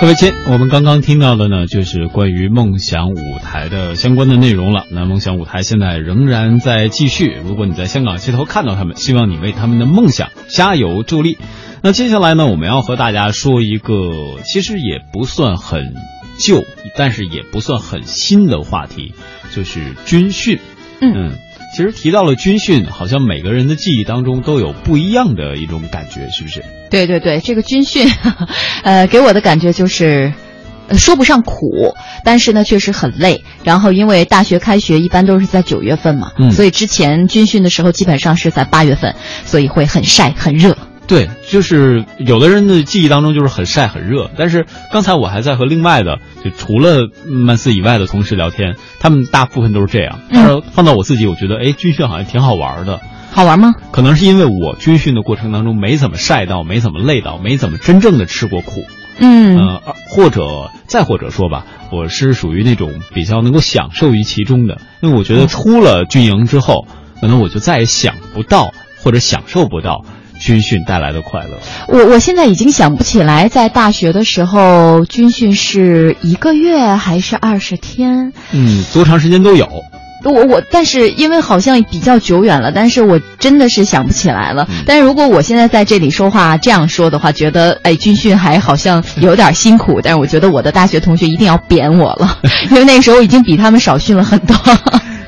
各位亲，我们刚刚听到的呢，就是关于梦想舞台的相关的内容了。那梦想舞台现在仍然在继续，如果你在香港街头看到他们，希望你为他们的梦想加油助力。那接下来呢，我们要和大家说一个其实也不算很旧，但是也不算很新的话题，就是军训。嗯。其实提到了军训，好像每个人的记忆当中都有不一样的一种感觉，是不是？对对对，这个军训，呃，给我的感觉就是，说不上苦，但是呢，确实很累。然后因为大学开学一般都是在九月份嘛，所以之前军训的时候基本上是在八月份，所以会很晒很热。对，就是有的人的记忆当中就是很晒很热，但是刚才我还在和另外的，就除了曼斯以外的同事聊天，他们大部分都是这样。但是放到我自己，我觉得哎，军训好像挺好玩的。好玩吗？可能是因为我军训的过程当中没怎么晒到，没怎么累到，没怎么真正的吃过苦。嗯，呃，或者再或者说吧，我是属于那种比较能够享受于其中的，因为我觉得出了军营之后，可能我就再也想不到或者享受不到。军训带来的快乐，我我现在已经想不起来，在大学的时候军训是一个月还是二十天？嗯，多长时间都有。我我，但是因为好像比较久远了，但是我真的是想不起来了。但是如果我现在在这里说话这样说的话，觉得哎，军训还好像有点辛苦。但是我觉得我的大学同学一定要扁我了，因为那时候已经比他们少训了很多。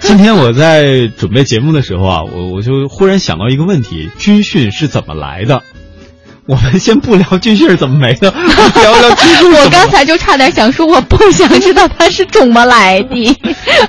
今天我在准备节目的时候啊，我我就忽然想到一个问题：军训是怎么来的？我们先不聊军训是怎么没的，聊聊军训。我刚才就差点想说，我不想知道它是怎么来的。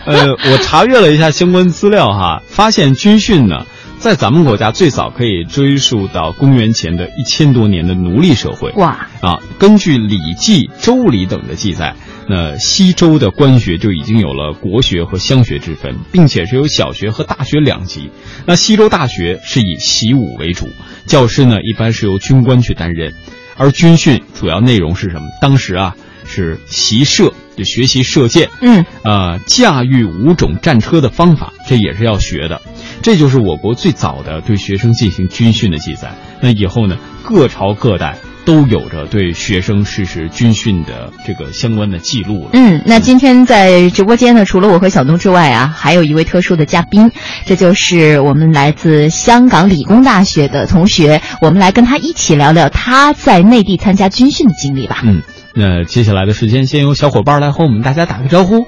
呃，我查阅了一下相关资料哈，发现军训呢，在咱们国家最早可以追溯到公元前的一千多年的奴隶社会。哇！啊，根据《礼记》《周礼》等的记载。那西周的官学就已经有了国学和乡学之分，并且是有小学和大学两级。那西周大学是以习武为主，教师呢一般是由军官去担任，而军训主要内容是什么？当时啊是习射，就学习射箭，嗯，呃，驾驭五种战车的方法，这也是要学的。这就是我国最早的对学生进行军训的记载。那以后呢，各朝各代。都有着对学生实施军训的这个相关的记录了。嗯，那今天在直播间呢，除了我和小东之外啊，还有一位特殊的嘉宾，这就是我们来自香港理工大学的同学，我们来跟他一起聊聊他在内地参加军训的经历吧。嗯，那接下来的时间，先由小伙伴来和我们大家打个招呼。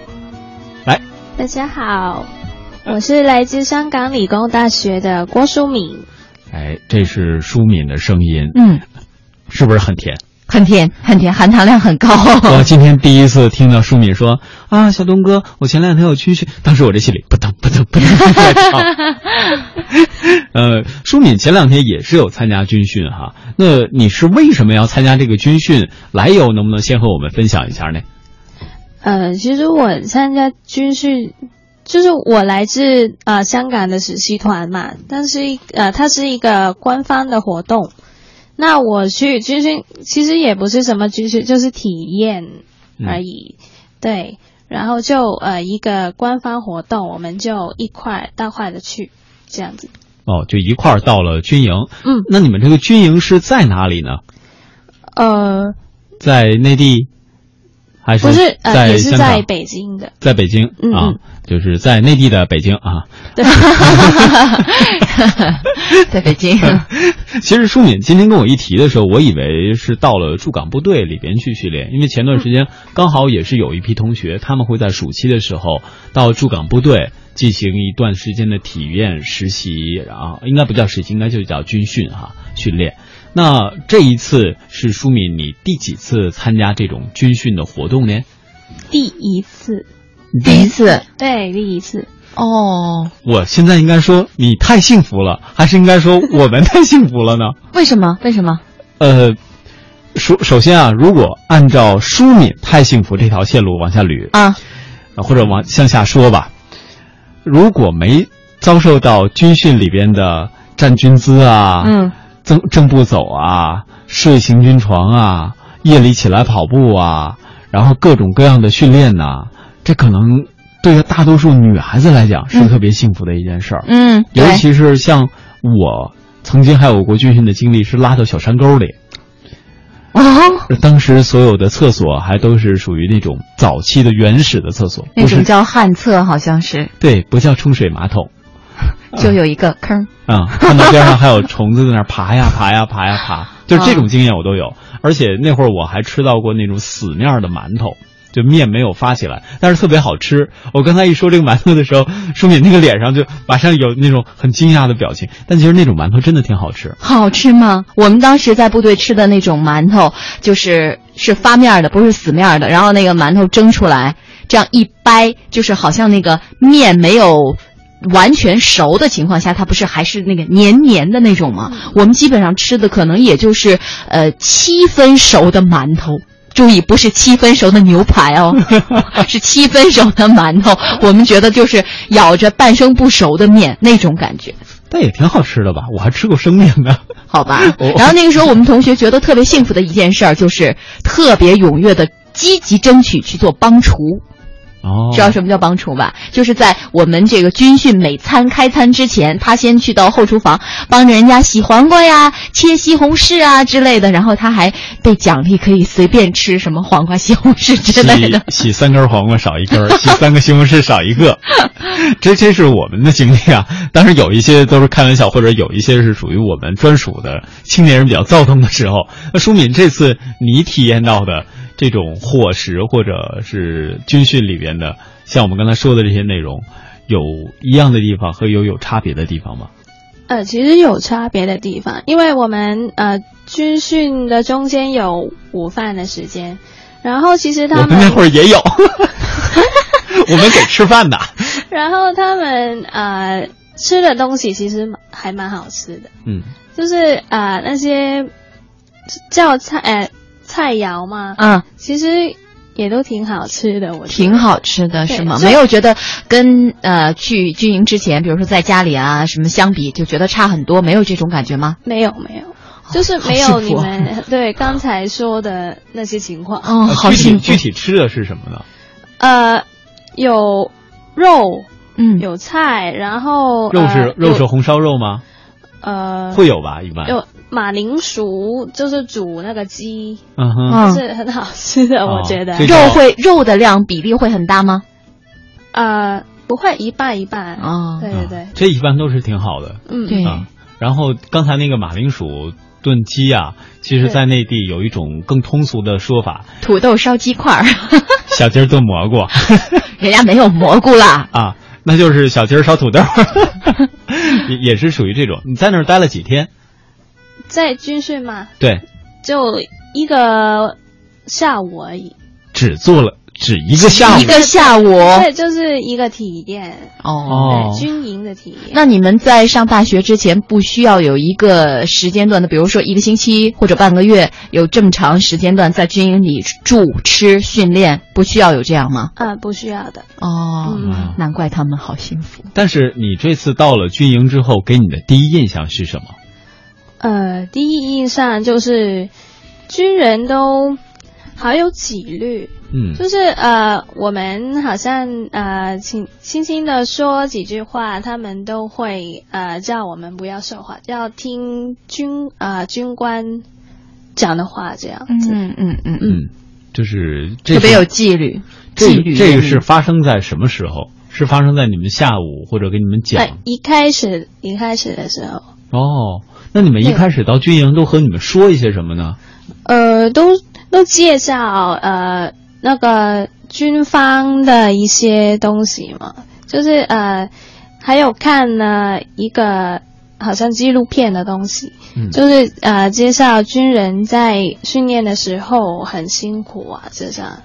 来，大家好，我是来自香港理工大学的郭淑敏。哎，这是淑敏的声音。嗯。是不是很甜？很甜，很甜，含糖量很高。我今天第一次听到舒敏说：“啊，小东哥，我前两天有军训。”当时我这心里扑腾扑腾扑腾在跳。呃，舒敏前两天也是有参加军训哈。那你是为什么要参加这个军训？来由能不能先和我们分享一下呢？呃，其实我参加军训，就是我来自呃香港的实习团嘛，但是呃，它是一个官方的活动。那我去军训，其实也不是什么军训，就是体验而已。对，然后就呃一个官方活动，我们就一块大块的去这样子。哦，就一块儿到了军营。嗯，那你们这个军营是在哪里呢？呃，在内地。还是不是呃，也是在北京的，在北京啊，就是在内地的北京啊。对，在北京。其实舒敏今天跟我一提的时候，我以为是到了驻港部队里边去训练，因为前段时间刚好也是有一批同学，他们会在暑期的时候到驻港部队进行一段时间的体验实习，然后应该不叫实习，应该就叫军训哈训练。那这一次是舒敏，你第几次参加这种军训的活动呢？第一次，第一次，对，第一次。哦，我现在应该说你太幸福了，还是应该说我们太幸福了呢？为什么？为什么？呃，首首先啊，如果按照舒敏太幸福这条线路往下捋啊，或者往向下说吧，如果没遭受到军训里边的站军姿啊，嗯。正正步走啊，睡行军床啊，夜里起来跑步啊，然后各种各样的训练呐，这可能对大多数女孩子来讲是特别幸福的一件事儿。嗯，尤其是像我曾经还有过军训的经历，是拉到小山沟里。啊，当时所有的厕所还都是属于那种早期的原始的厕所，那种叫旱厕，好像是。对，不叫冲水马桶，就有一个坑。啊，看到边上还有虫子在那爬呀爬呀爬呀爬，就是这种经验我都有。而且那会儿我还吃到过那种死面的馒头。就面没有发起来，但是特别好吃。我刚才一说这个馒头的时候，舒敏那个脸上就马上有那种很惊讶的表情。但其实那种馒头真的挺好吃。好吃吗？我们当时在部队吃的那种馒头，就是是发面的，不是死面的。然后那个馒头蒸出来，这样一掰，就是好像那个面没有完全熟的情况下，它不是还是那个黏黏的那种吗？我们基本上吃的可能也就是呃七分熟的馒头。注意，不是七分熟的牛排哦，是七分熟的馒头。我们觉得就是咬着半生不熟的面那种感觉，但也挺好吃的吧？我还吃过生面呢。好吧。然后那个时候，我们同学觉得特别幸福的一件事儿，就是特别踊跃的积极争取去做帮厨。哦，知道什么叫帮厨吧？就是在我们这个军训每餐开餐之前，他先去到后厨房帮着人家洗黄瓜呀、切西红柿啊之类的，然后他还被奖励可以随便吃什么黄瓜、西红柿之类的。洗三根黄瓜少一根，洗三个西红柿少一个。这这是我们的经历啊。当然有一些都是开玩笑，或者有一些是属于我们专属的青年人比较躁动的时候。那舒敏，这次你体验到的。这种伙食或者是军训里边的，像我们刚才说的这些内容，有一样的地方和有有差别的地方吗？呃，其实有差别的地方，因为我们呃军训的中间有午饭的时间，然后其实他们那会儿也有，我们给吃饭的。然后他们呃吃的东西其实还蛮好吃的，嗯，就是呃那些叫菜呃。菜肴嘛，嗯，其实也都挺好吃的，我挺好吃的，是吗？没有觉得跟呃去军营之前，比如说在家里啊什么相比，就觉得差很多，没有这种感觉吗？没有，没有，就是没有你们 对刚才说的那些情况。嗯，好幸福。具体吃的是什么呢？呃，有肉，嗯，有菜，然后肉是肉是红烧肉吗？呃，会有吧，一般有。马铃薯就是煮那个鸡，嗯哼，是很好吃的，我觉得。肉会肉的量比例会很大吗？呃，不会，一半一半。啊，对对对，这一般都是挺好的。嗯，对。然后刚才那个马铃薯炖鸡啊，其实在内地有一种更通俗的说法：土豆烧鸡块儿，小鸡儿炖蘑菇。人家没有蘑菇啦。啊，那就是小鸡儿烧土豆，也也是属于这种。你在那儿待了几天？在军训吗？对，就一个下午而已。只做了只一个下午，一个下午，对，就是一个体验哦，对，军营的体验。那你们在上大学之前不需要有一个时间段的，比如说一个星期或者半个月，有这么长时间段在军营里住、吃、训练，不需要有这样吗？啊，不需要的。哦，难怪他们好幸福。但是你这次到了军营之后，给你的第一印象是什么？呃，第一印象就是军人都好有纪律，嗯，就是呃，我们好像呃轻轻轻的说几句话，他们都会呃叫我们不要说话，要听军啊军官讲的话这样子，嗯嗯嗯嗯，就是特别有纪律，纪律。这个是发生在什么时候？是发生在你们下午或者给你们讲？一开始一开始的时候哦。那你们一开始到军营都和你们说一些什么呢？呃，都都介绍呃那个军方的一些东西嘛，就是呃还有看了一个好像纪录片的东西，就是呃介绍军人在训练的时候很辛苦啊，就这样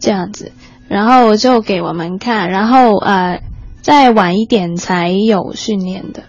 这样子，然后就给我们看，然后呃再晚一点才有训练的。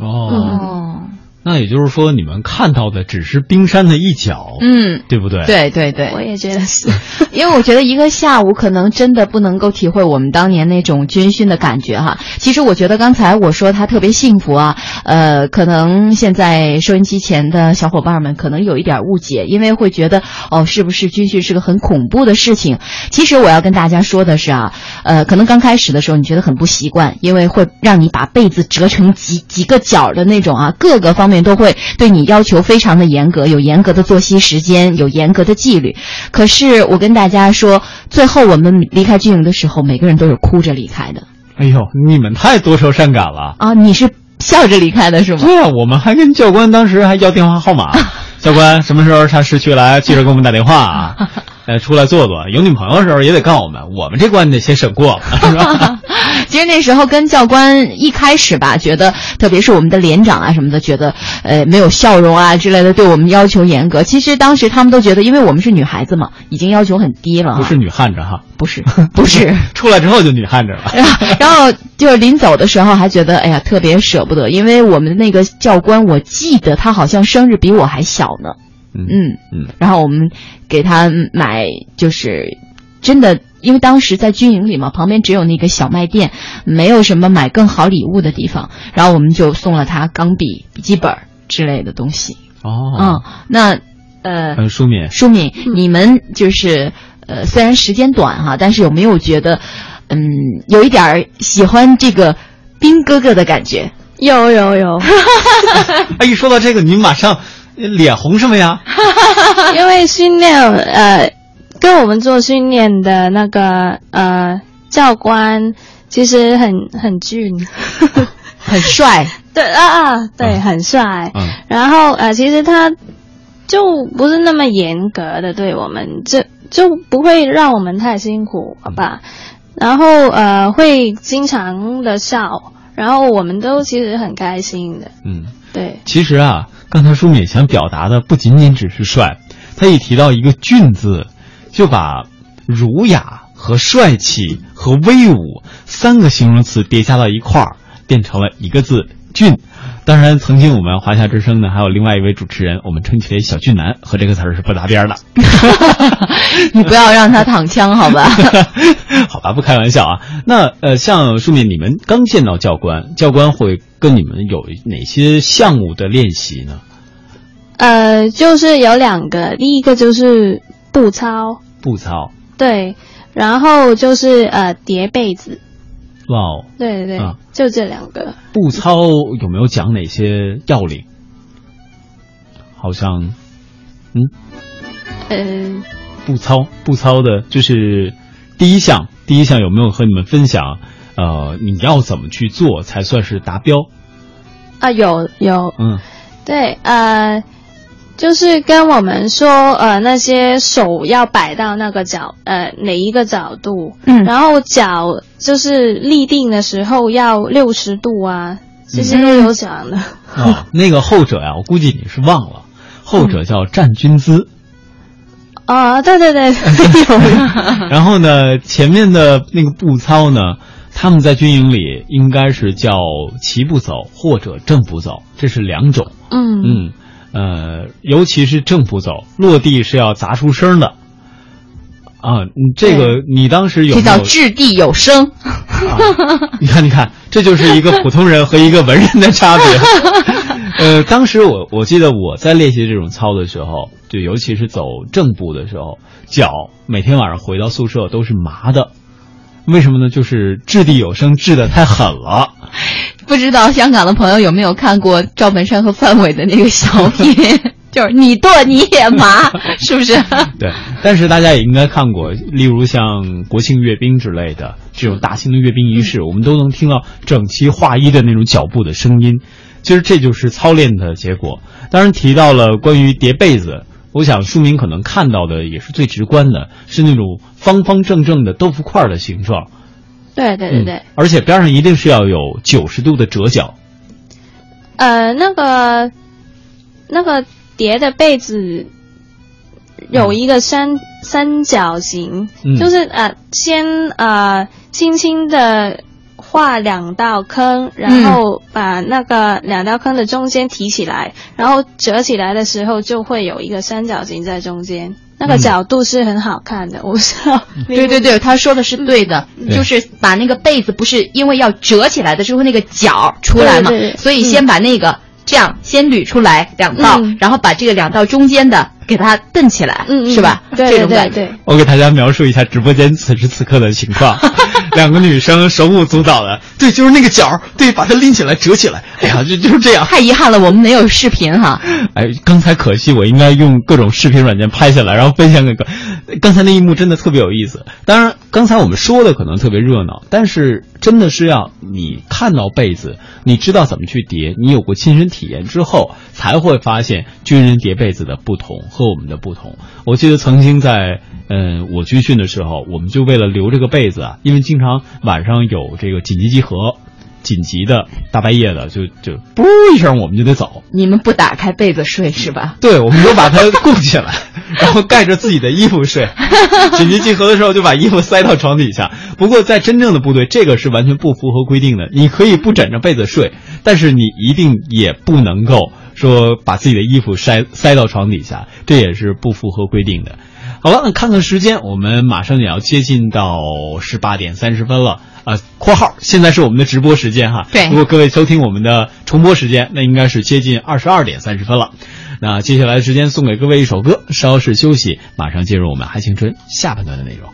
哦。那也就是说，你们看到的只是冰山的一角，嗯，对不对？对对对，我也觉得是，因为我觉得一个下午可能真的不能够体会我们当年那种军训的感觉哈。其实我觉得刚才我说他特别幸福啊，呃，可能现在收音机前的小伙伴们可能有一点误解，因为会觉得哦，是不是军训是个很恐怖的事情？其实我要跟大家说的是啊，呃，可能刚开始的时候你觉得很不习惯，因为会让你把被子折成几几个角的那种啊，各个方面。面都会对你要求非常的严格，有严格的作息时间，有严格的纪律。可是我跟大家说，最后我们离开军营的时候，每个人都是哭着离开的。哎呦，你们太多愁善感了啊！你是笑着离开的是吗？对啊，我们还跟教官当时还要电话号码。教官，什么时候上市区来？记着给我们打电话啊！呃，出来坐坐。有女朋友的时候也得告诉我们，我们这关得先审过。其实那时候跟教官一开始吧，觉得特别是我们的连长啊什么的，觉得呃没有笑容啊之类的，对我们要求严格。其实当时他们都觉得，因为我们是女孩子嘛，已经要求很低了。不是女汉子哈，不是，不是。出来之后就女汉子了。然后就是临走的时候还觉得，哎呀，特别舍不得，因为我们那个教官，我记得他好像生日比我还小呢。嗯嗯，然后我们给他买，就是真的，因为当时在军营里嘛，旁边只有那个小卖店，没有什么买更好礼物的地方，然后我们就送了他钢笔、笔记本之类的东西。哦，嗯，那呃，舒敏，舒敏，你们就是呃，虽然时间短哈，但是有没有觉得，嗯，有一点喜欢这个兵哥哥的感觉？有有有。哎，一说到这个，你马上。脸红什么呀？因为训练，呃，跟我们做训练的那个呃教官，其实很很俊，很帅。对啊啊，对，很帅。嗯。然后呃，其实他就不是那么严格的对我们，就就不会让我们太辛苦，好吧？然后呃，会经常的笑，然后我们都其实很开心的。嗯，对。其实啊。刚才舒敏想表达的不仅仅只是帅，他一提到一个“俊”字，就把儒雅和帅气和威武三个形容词叠加到一块儿，变成了一个字“俊”。当然，曾经我们华夏之声呢，还有另外一位主持人，我们称其为“小俊男”，和这个词儿是不搭边的。你不要让他躺枪，好吧？好吧，不开玩笑啊。那呃，像舒敏，你们刚见到教官，教官会跟你们有哪些项目的练习呢？呃，就是有两个，第一个就是步操，步操，对，然后就是呃叠被子。哇哦！对对对，就这两个。步操有没有讲哪些要领？好像，嗯，呃，步操步操的就是第一项，第一项有没有和你们分享？呃，你要怎么去做才算是达标？啊，有有，嗯，对，呃。就是跟我们说，呃，那些手要摆到那个角，呃，哪一个角度，嗯，然后脚就是立定的时候要六十度啊，这些都有讲的。啊，那个后者呀，我估计你是忘了，后者叫站军姿。啊，对对对，然后呢，前面的那个步操呢，他们在军营里应该是叫齐步走或者正步走，这是两种。嗯嗯。呃，尤其是正步走，落地是要砸出声的，啊，你这个你当时有这叫掷地有声。你看，你看，这就是一个普通人和一个文人的差别。呃，当时我我记得我在练习这种操的时候，就尤其是走正步的时候，脚每天晚上回到宿舍都是麻的。为什么呢？就是掷地有声，掷的太狠了。不知道香港的朋友有没有看过赵本山和范伟的那个小品？就是你剁你也麻，是不是？对。但是大家也应该看过，例如像国庆阅兵之类的这种大型的阅兵仪式，我们都能听到整齐划一的那种脚步的声音。其实这就是操练的结果。当然提到了关于叠被子，我想书明可能看到的也是最直观的，是那种方方正正的豆腐块的形状。对对对对，而且边上一定是要有九十度的折角。呃，那个那个叠的被子有一个三三角形，就是呃，先呃轻轻的画两道坑，然后把那个两道坑的中间提起来，然后折起来的时候就会有一个三角形在中间。那个角度是很好看的，我知道。对对对，他说的是对的，就是把那个被子不是因为要折起来的时候那个角出来嘛，所以先把那个这样先捋出来两道，然后把这个两道中间的给它蹬起来，是吧？对对对。我给大家描述一下直播间此时此刻的情况。两个女生手舞足蹈的，对，就是那个角，对，把它拎起来折起来，哎呀，就就是这样。太遗憾了，我们没有视频哈。哎，刚才可惜，我应该用各种视频软件拍下来，然后分享给各。刚才那一幕真的特别有意思。当然，刚才我们说的可能特别热闹，但是真的是要你看到被子，你知道怎么去叠，你有过亲身体验之后，才会发现军人叠被子的不同和我们的不同。我记得曾经在。嗯，我军训的时候，我们就为了留这个被子啊，因为经常晚上有这个紧急集合，紧急的大半夜的，就就嘣一声，我们就得走。你们不打开被子睡是吧？对，我们就把它供起来，然后盖着自己的衣服睡。紧急集合的时候就把衣服塞到床底下。不过在真正的部队，这个是完全不符合规定的。你可以不枕着被子睡，但是你一定也不能够说把自己的衣服塞塞到床底下，这也是不符合规定的。好了，那看看时间，我们马上也要接近到十八点三十分了啊！（括号现在是我们的直播时间哈。）对，如果各位收听我们的重播时间，那应该是接近二十二点三十分了。那接下来的时间送给各位一首歌，稍事休息，马上进入我们《嗨青春》下半段的内容。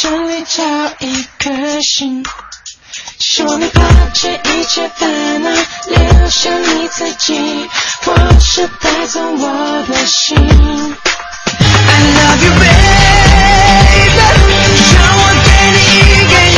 这里找一颗心，希望你抛弃一切烦恼，留下你自己，或是带走我的心。I love you baby，让我给你一个。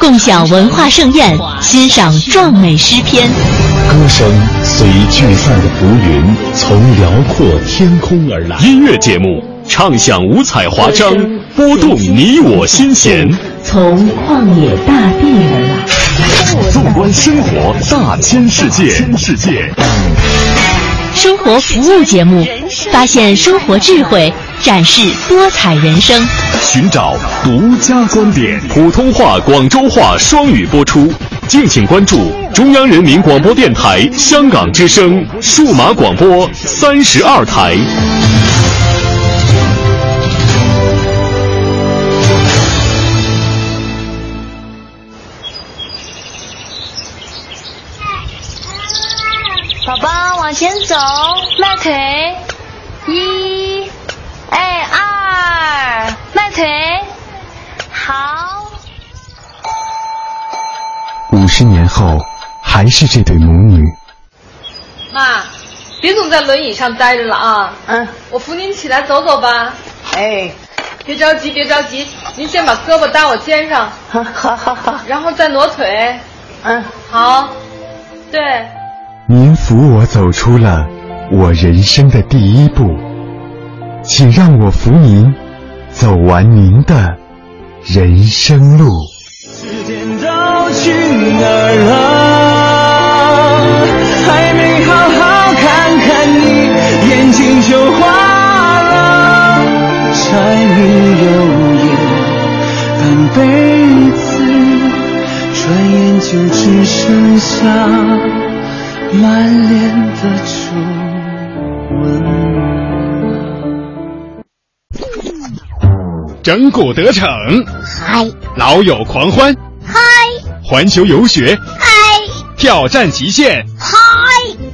共享文化盛宴，欣赏壮美诗篇。歌声随聚散的浮云，从辽阔天空而来。音乐节目唱响五彩华章，拨动你我心弦。从旷野大地而来。纵观生活大千世界。世界。生活服务节目，发现生活智慧，展示多彩人生。寻找独家观点，普通话、广州话双语播出。敬请关注中央人民广播电台香港之声数码广播三十二台。宝宝往前走，迈腿，一，哎二，迈腿，好。五十年后，还是这对母女。妈，别总在轮椅上待着了啊！嗯，我扶您起来走走吧。哎，别着急，别着急，您先把胳膊搭我肩上。好，好，好。然后再挪腿。嗯，好。对。您扶我走出了我人生的第一步，请让我扶您走完您的人生路。时间都去哪儿了？还没好好看看你，眼睛就花了。柴米油盐半辈子，转眼就只剩下满脸的整蛊得逞，嗨！老友狂欢。嗨环球游学，嗨！挑战极限，嗨！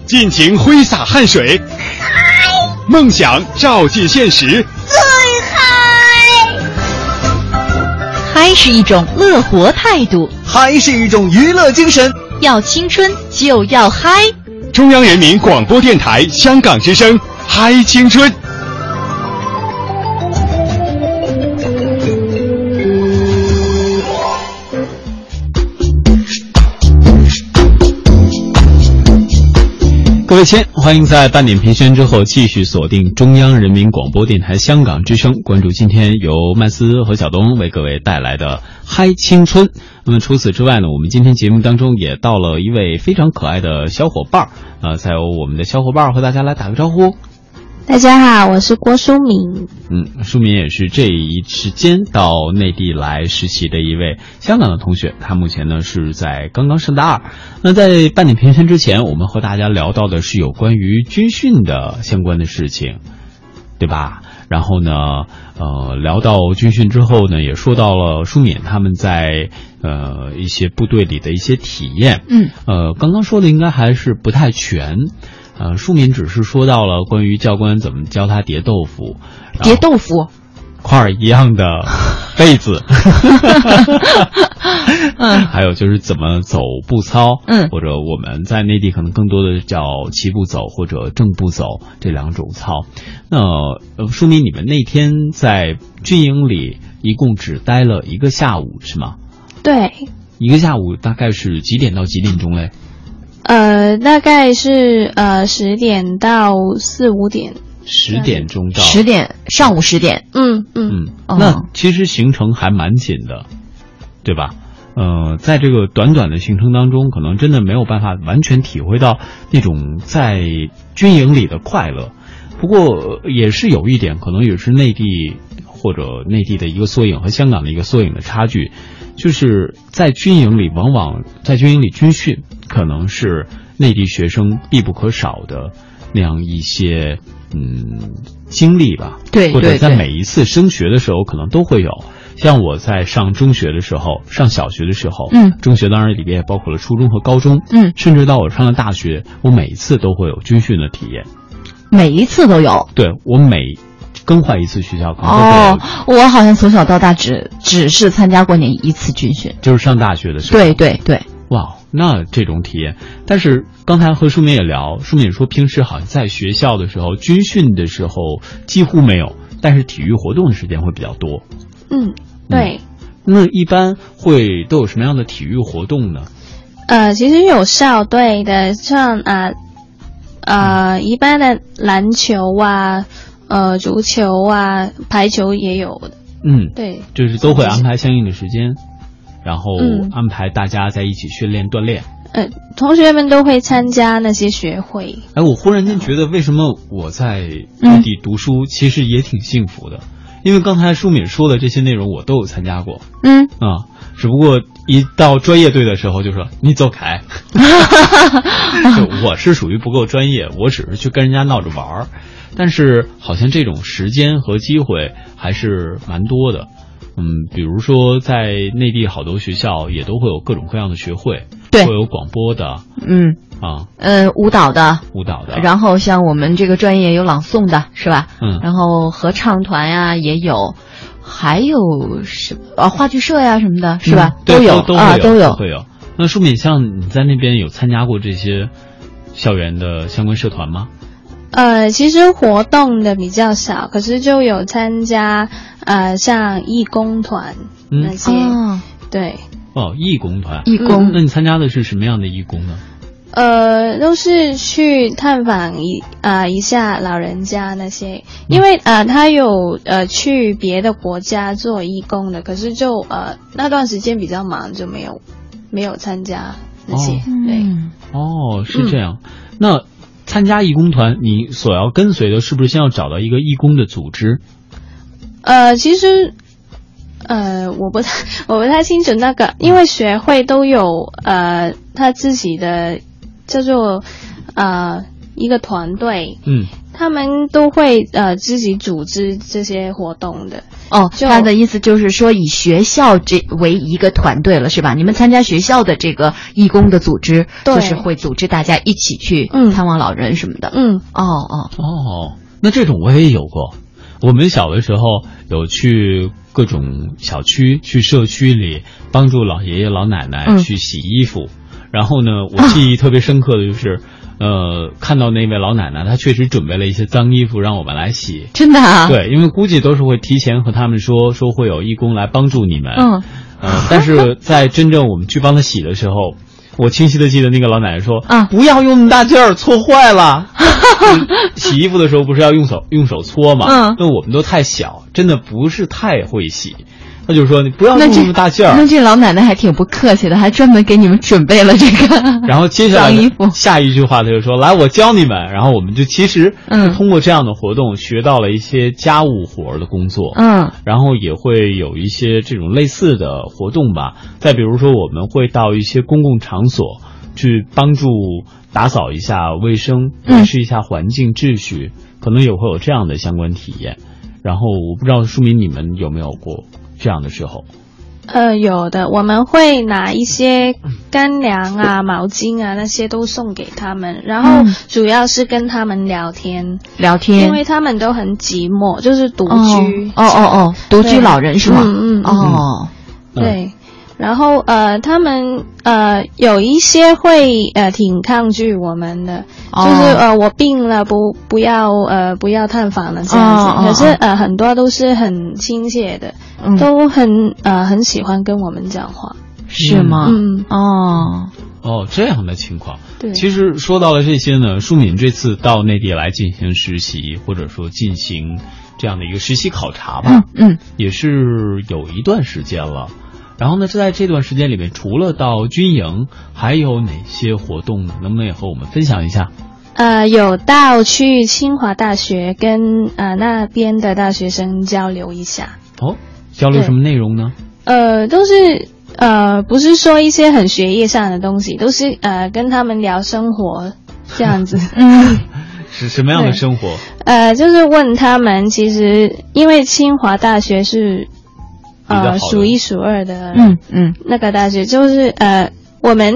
尽情挥洒汗水，嗨！梦想照进现实，最嗨！嗨是一种乐活态度，嗨是一种娱乐精神。要青春就要嗨！中央人民广播电台香港之声，嗨青春。各位亲，欢迎在半点评宣之后继续锁定中央人民广播电台香港之声，关注今天由麦斯和小东为各位带来的嗨青春。那么除此之外呢，我们今天节目当中也到了一位非常可爱的小伙伴儿，呃，再由我们的小伙伴和大家来打个招呼。大家好，我是郭淑敏。嗯，淑敏也是这一时间到内地来实习的一位香港的同学，他目前呢是在刚刚上大二。那在半点评宣之前，我们和大家聊到的是有关于军训的相关的事情，对吧？然后呢，呃，聊到军训之后呢，也说到了舒敏他们在呃一些部队里的一些体验。嗯，呃，刚刚说的应该还是不太全。呃，舒敏只是说到了关于教官怎么教他叠豆腐，叠豆腐，块儿一样的被子 嗯，还有就是怎么走步操，嗯，或者我们在内地可能更多的叫齐步走或者正步走这两种操。那呃，舒敏，你们那天在军营里一共只待了一个下午是吗？对，一个下午大概是几点到几点钟嘞？呃，大概是呃十点到四五点，十点钟到十点，上午十点。嗯嗯嗯，那其实行程还蛮紧的，对吧？呃，在这个短短的行程当中，可能真的没有办法完全体会到那种在军营里的快乐。不过也是有一点，可能也是内地或者内地的一个缩影和香港的一个缩影的差距，就是在军营里，往往在军营里军训，可能是内地学生必不可少的那样一些嗯经历吧。对，或者在每一次升学的时候，可能都会有。像我在上中学的时候，上小学的时候，嗯，中学当然里边也包括了初中和高中，嗯，甚至到我上了大学，我每一次都会有军训的体验。每一次都有，对我每更换一次学校，可能哦，我好像从小到大只只是参加过那一次军训，就是上大学的时候。对对对，哇，那这种体验，但是刚才和舒敏也聊，舒敏说平时好像在学校的时候，军训的时候几乎没有，但是体育活动的时间会比较多。嗯，对。那一般会都有什么样的体育活动呢？呃，其实有校队的，像啊。呃，一般的篮球啊，呃，足球啊，排球也有的。嗯，对，就是都会安排相应的时间，然后安排大家在一起训练锻炼。呃，同学们都会参加那些学会。哎，我忽然间觉得，为什么我在内地读书其实也挺幸福的？因为刚才舒敏说的这些内容，我都有参加过。嗯啊。只不过一到专业队的时候，就说你走开。就我是属于不够专业，我只是去跟人家闹着玩儿。但是好像这种时间和机会还是蛮多的。嗯，比如说在内地好多学校也都会有各种各样的学会，对，会有广播的，嗯啊，呃，舞蹈的，舞蹈的。然后像我们这个专业有朗诵的，是吧？嗯，然后合唱团呀也有。还有什啊话剧社呀什么的，是吧？都有啊，都有会有。那舒敏，像你在那边有参加过这些校园的相关社团吗？呃，其实活动的比较少，可是就有参加呃像义工团那些。对。哦，义工团，义工。那你参加的是什么样的义工呢？呃，都是去探访一啊一下老人家那些，因为啊他有呃去别的国家做义工的，可是就呃那段时间比较忙，就没有没有参加那些。对，哦，是这样。那参加义工团，你所要跟随的是不是先要找到一个义工的组织？呃，其实呃我不太 我不太清楚那个，因为学会都有呃他自己的。叫做，呃，一个团队，嗯，他们都会呃自己组织这些活动的。哦，他的意思就是说，以学校这为一个团队了，是吧？你们参加学校的这个义工的组织，就是会组织大家一起去探望老人什么的。嗯，哦哦哦，那这种我也有过。我们小的时候有去各种小区、去社区里帮助老爷爷老奶奶去洗衣服。然后呢，我记忆特别深刻的就是，呃，看到那位老奶奶，她确实准备了一些脏衣服让我们来洗。真的？啊？对，因为估计都是会提前和他们说，说会有义工来帮助你们。嗯。呃，但是在真正我们去帮她洗的时候，我清晰的记得那个老奶奶说：“啊，不要用那么大劲儿，搓坏了。”洗衣服的时候不是要用手用手搓吗？嗯。那我们都太小，真的不是太会洗。他就说：“你不要用那么大劲儿。”那这老奶奶还挺不客气的，还专门给你们准备了这个。然后接下来下一句话，他就说：“来，我教你们。”然后我们就其实通过这样的活动学到了一些家务活的工作。嗯，然后也会有一些这种类似的活动吧。再比如说，我们会到一些公共场所去帮助打扫一下卫生，维持一下环境秩序，可能也会有这样的相关体验。然后我不知道书明你们有没有过。这样的时候，呃，有的，我们会拿一些干粮啊、毛巾啊那些都送给他们，然后主要是跟他们聊天，聊天，因为他们都很寂寞，就是独居，哦哦哦，独居老人是吗？嗯嗯，哦，对。然后呃，他们呃有一些会呃挺抗拒我们的，就是呃我病了不不要呃不要探访了这样子。可是呃很多都是很亲切的，都很呃很喜欢跟我们讲话，是吗？嗯哦哦这样的情况。对，其实说到了这些呢，舒敏这次到内地来进行实习，或者说进行这样的一个实习考察吧，嗯，也是有一段时间了。然后呢，在这段时间里面，除了到军营，还有哪些活动呢？能不能也和我们分享一下？呃，有到去清华大学跟呃那边的大学生交流一下。哦，交流什么内容呢？呃，都是呃，不是说一些很学业上的东西，都是呃跟他们聊生活这样子。嗯，是什么样的生活？呃，就是问他们，其实因为清华大学是呃数一数二的，嗯嗯，那个大学就是呃，我们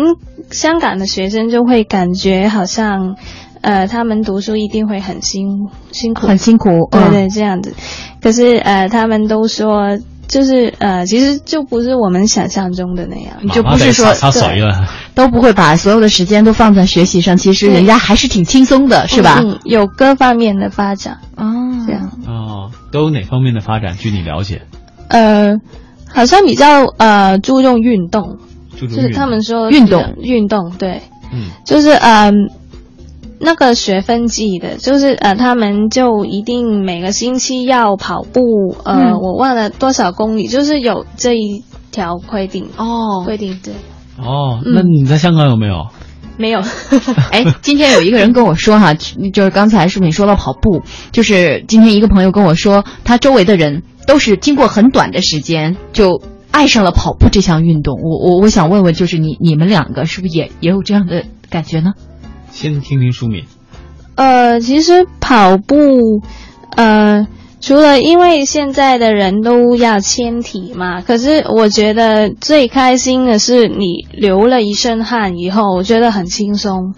香港的学生就会感觉好像。呃，他们读书一定会很辛辛苦，很辛苦，对对，这样子。可是呃，他们都说，就是呃，其实就不是我们想象中的那样，就不是说都不会把所有的时间都放在学习上。其实人家还是挺轻松的，是吧？嗯有各方面的发展哦，这样哦，都有哪方面的发展？据你了解？呃，好像比较呃注重运动，就是他们说运动运动，对，嗯，就是嗯。那个学分制的，就是呃，他们就一定每个星期要跑步，呃，我忘了多少公里，就是有这一条规定哦，规定对。哦，那你在香港有没有？没有。哎，今天有一个人跟我说哈，就是刚才是不是你说到跑步，就是今天一个朋友跟我说，他周围的人都是经过很短的时间就爱上了跑步这项运动。我我我想问问，就是你你们两个是不是也也有这样的感觉呢？先听听舒敏。呃，其实跑步，呃，除了因为现在的人都要纤体嘛，可是我觉得最开心的是你流了一身汗以后，我觉得很轻松，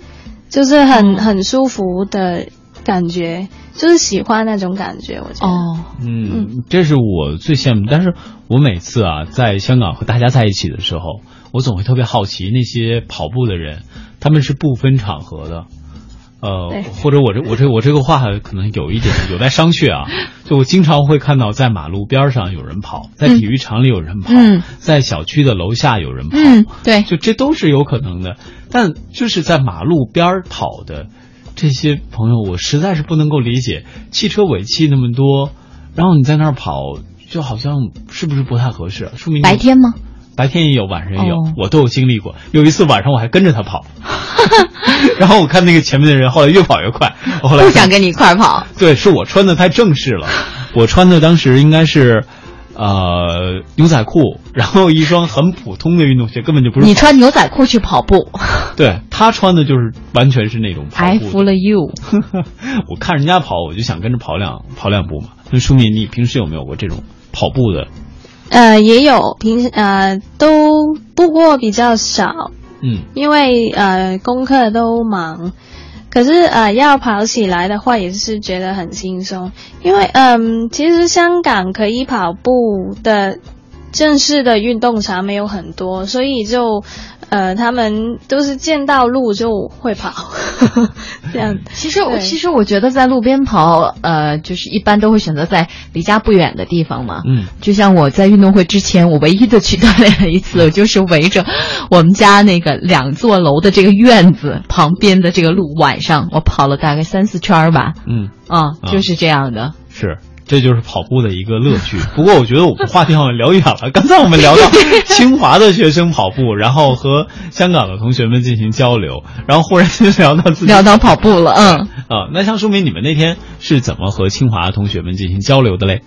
就是很很舒服的感觉，就是喜欢那种感觉。我觉得，哦，嗯，这是我最羡慕。但是我每次啊，在香港和大家在一起的时候，我总会特别好奇那些跑步的人。他们是不分场合的，呃，或者我这我这我这个话可能有一点 有待商榷啊。就我经常会看到在马路边上有人跑，在体育场里有人跑，在小区的楼下有人跑，对，就这都是有可能的。但就是在马路边跑的这些朋友，我实在是不能够理解，汽车尾气那么多，然后你在那儿跑，就好像是不是不太合适？说明白天吗？白天也有，晚上也有，我都有经历过。有一次晚上我还跟着他跑，然后我看那个前面的人后来越跑越快，我后来不想跟你一块跑。对，是我穿的太正式了，我穿的当时应该是，呃，牛仔裤，然后一双很普通的运动鞋，根本就不是。你穿牛仔裤去跑步？对他穿的就是完全是那种。I fool you。我看人家跑，我就想跟着跑两跑两步嘛。那说明你平时有没有过这种跑步的？呃，也有平呃都不过比较少，嗯，因为呃功课都忙，可是呃要跑起来的话也是觉得很轻松，因为嗯其实香港可以跑步的正式的运动场没有很多，所以就。呃，他们都是见到路就会跑，这样。其实我其实我觉得在路边跑，呃，就是一般都会选择在离家不远的地方嘛。嗯，就像我在运动会之前，我唯一的去锻炼了一次，就是围着我们家那个两座楼的这个院子旁边的这个路，晚上我跑了大概三四圈吧。嗯，啊，就是这样的。是。这就是跑步的一个乐趣。不过我觉得我们话题好像聊远了。刚才我们聊到 清华的学生跑步，然后和香港的同学们进行交流，然后忽然就聊到自己聊到跑步了。嗯啊，那像说明你们那天是怎么和清华同学们进行交流的嘞？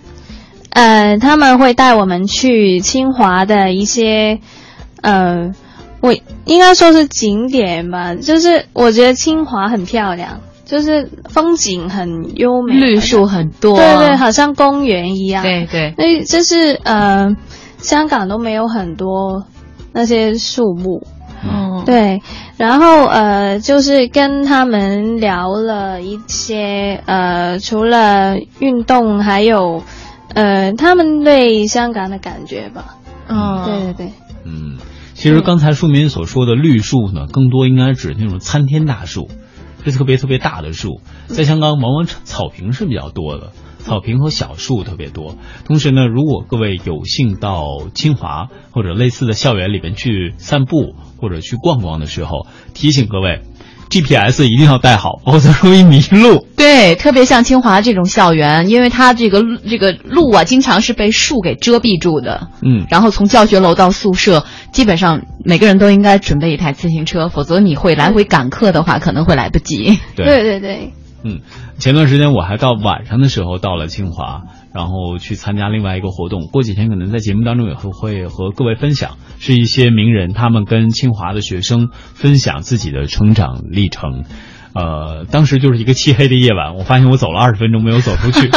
呃，他们会带我们去清华的一些呃，我应该说是景点吧。就是我觉得清华很漂亮。就是风景很优美，绿树很多，对对，好像公园一样。对对，那就是呃，香港都没有很多那些树木。哦，对，然后呃，就是跟他们聊了一些呃，除了运动，还有呃，他们对香港的感觉吧。嗯，对对对。嗯，其实刚才书民所说的绿树呢，更多应该指那种参天大树。是特别特别大的树，在香港往往草坪是比较多的，草坪和小树特别多。同时呢，如果各位有幸到清华或者类似的校园里边去散步或者去逛逛的时候，提醒各位，GPS 一定要带好，否则容易迷路。对，特别像清华这种校园，因为它这个这个路啊，经常是被树给遮蔽住的。嗯，然后从教学楼到宿舍，基本上每个人都应该准备一台自行车，否则你会来回赶课的话，可能会来不及。对对对对。嗯，前段时间我还到晚上的时候到了清华，然后去参加另外一个活动。过几天可能在节目当中也会会和各位分享，是一些名人他们跟清华的学生分享自己的成长历程。呃，当时就是一个漆黑的夜晚，我发现我走了二十分钟没有走出去。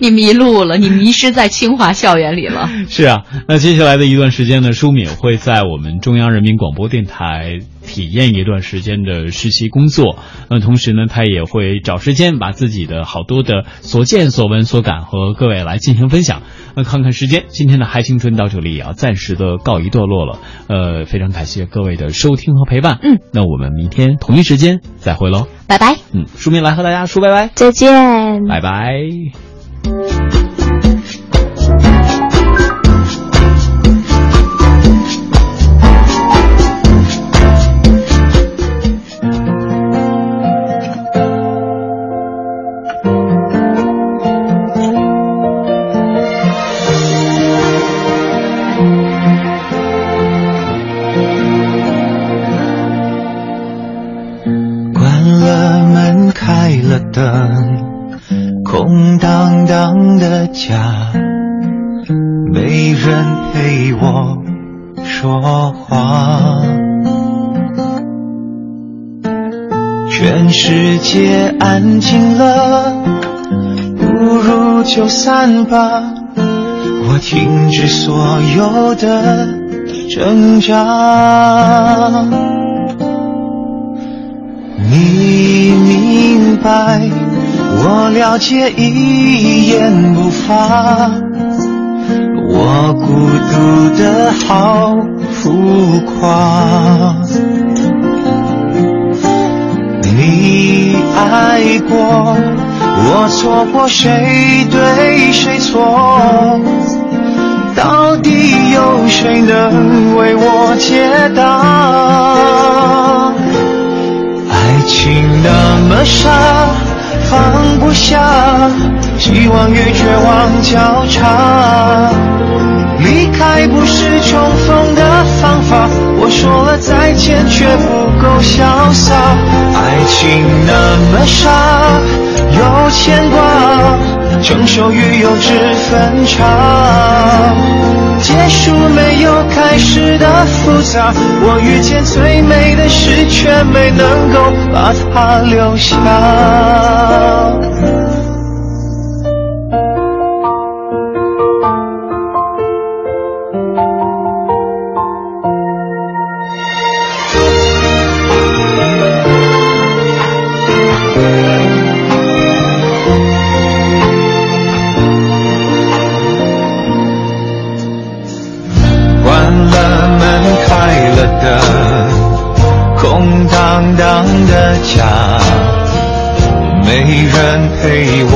你迷路了，你迷失在清华校园里了。是啊，那接下来的一段时间呢，舒敏会在我们中央人民广播电台体验一段时间的实习工作。那同时呢，他也会找时间把自己的好多的所见所闻所感和各位来进行分享。那看看时间，今天的嗨青春到这里也要暂时的告一段落了。呃，非常感谢各位的收听和陪伴。嗯，那我们明天同一时间再会喽，拜拜。嗯，书明来和大家说拜拜，再见，拜拜。界安静了，不如就散吧。我停止所有的挣扎。你明白，我了解，一言不发。我孤独的好浮夸。你爱过，我错过，谁对谁错？到底有谁能为我解答？爱情那么傻，放不下，希望与绝望交叉。离开不是重逢的方法，我说了再见却不够潇洒。爱情那么傻，有牵挂，成熟与幼稚分岔。结束没有开始的复杂，我遇见最美的事，却没能够把它留下。陪我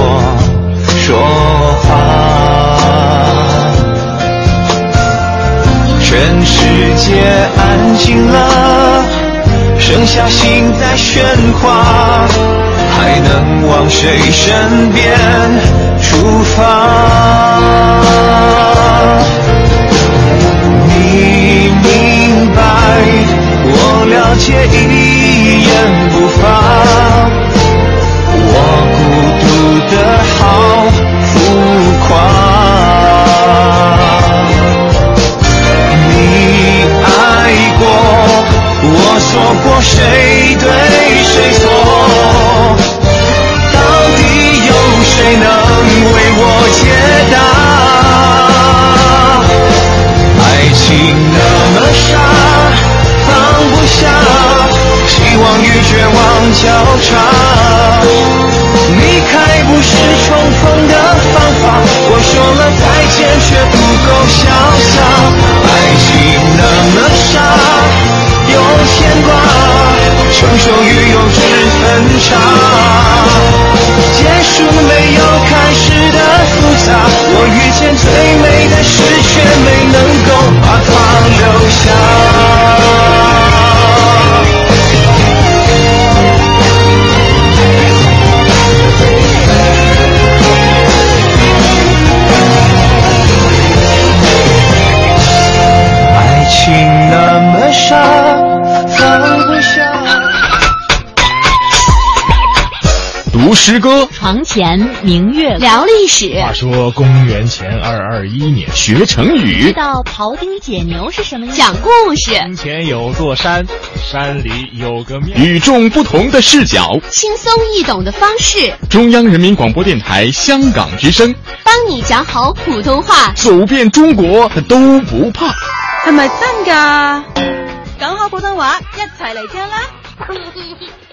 说话。全世界安静了，剩下心在喧哗，还能往谁身边出发？你明白，我了解，一言不发。说过，谁对谁错？到底有谁能为我解答？爱情那么傻，放不下，希望与绝望交叉。成熟与幼稚分岔。结束没有开始的复杂，我遇见最美的事，却没能够把它留下。前明月聊历史。话说公元前二二一年，学成语。知道庖丁解牛是什么意思？讲故事。从前有座山，山里有个庙。与众不同的视角，轻松易懂的方式。中央人民广播电台香港之声，帮你讲好普通话，走遍中国都不怕。係咪真㗎？講好普通話，一齊嚟聽啦！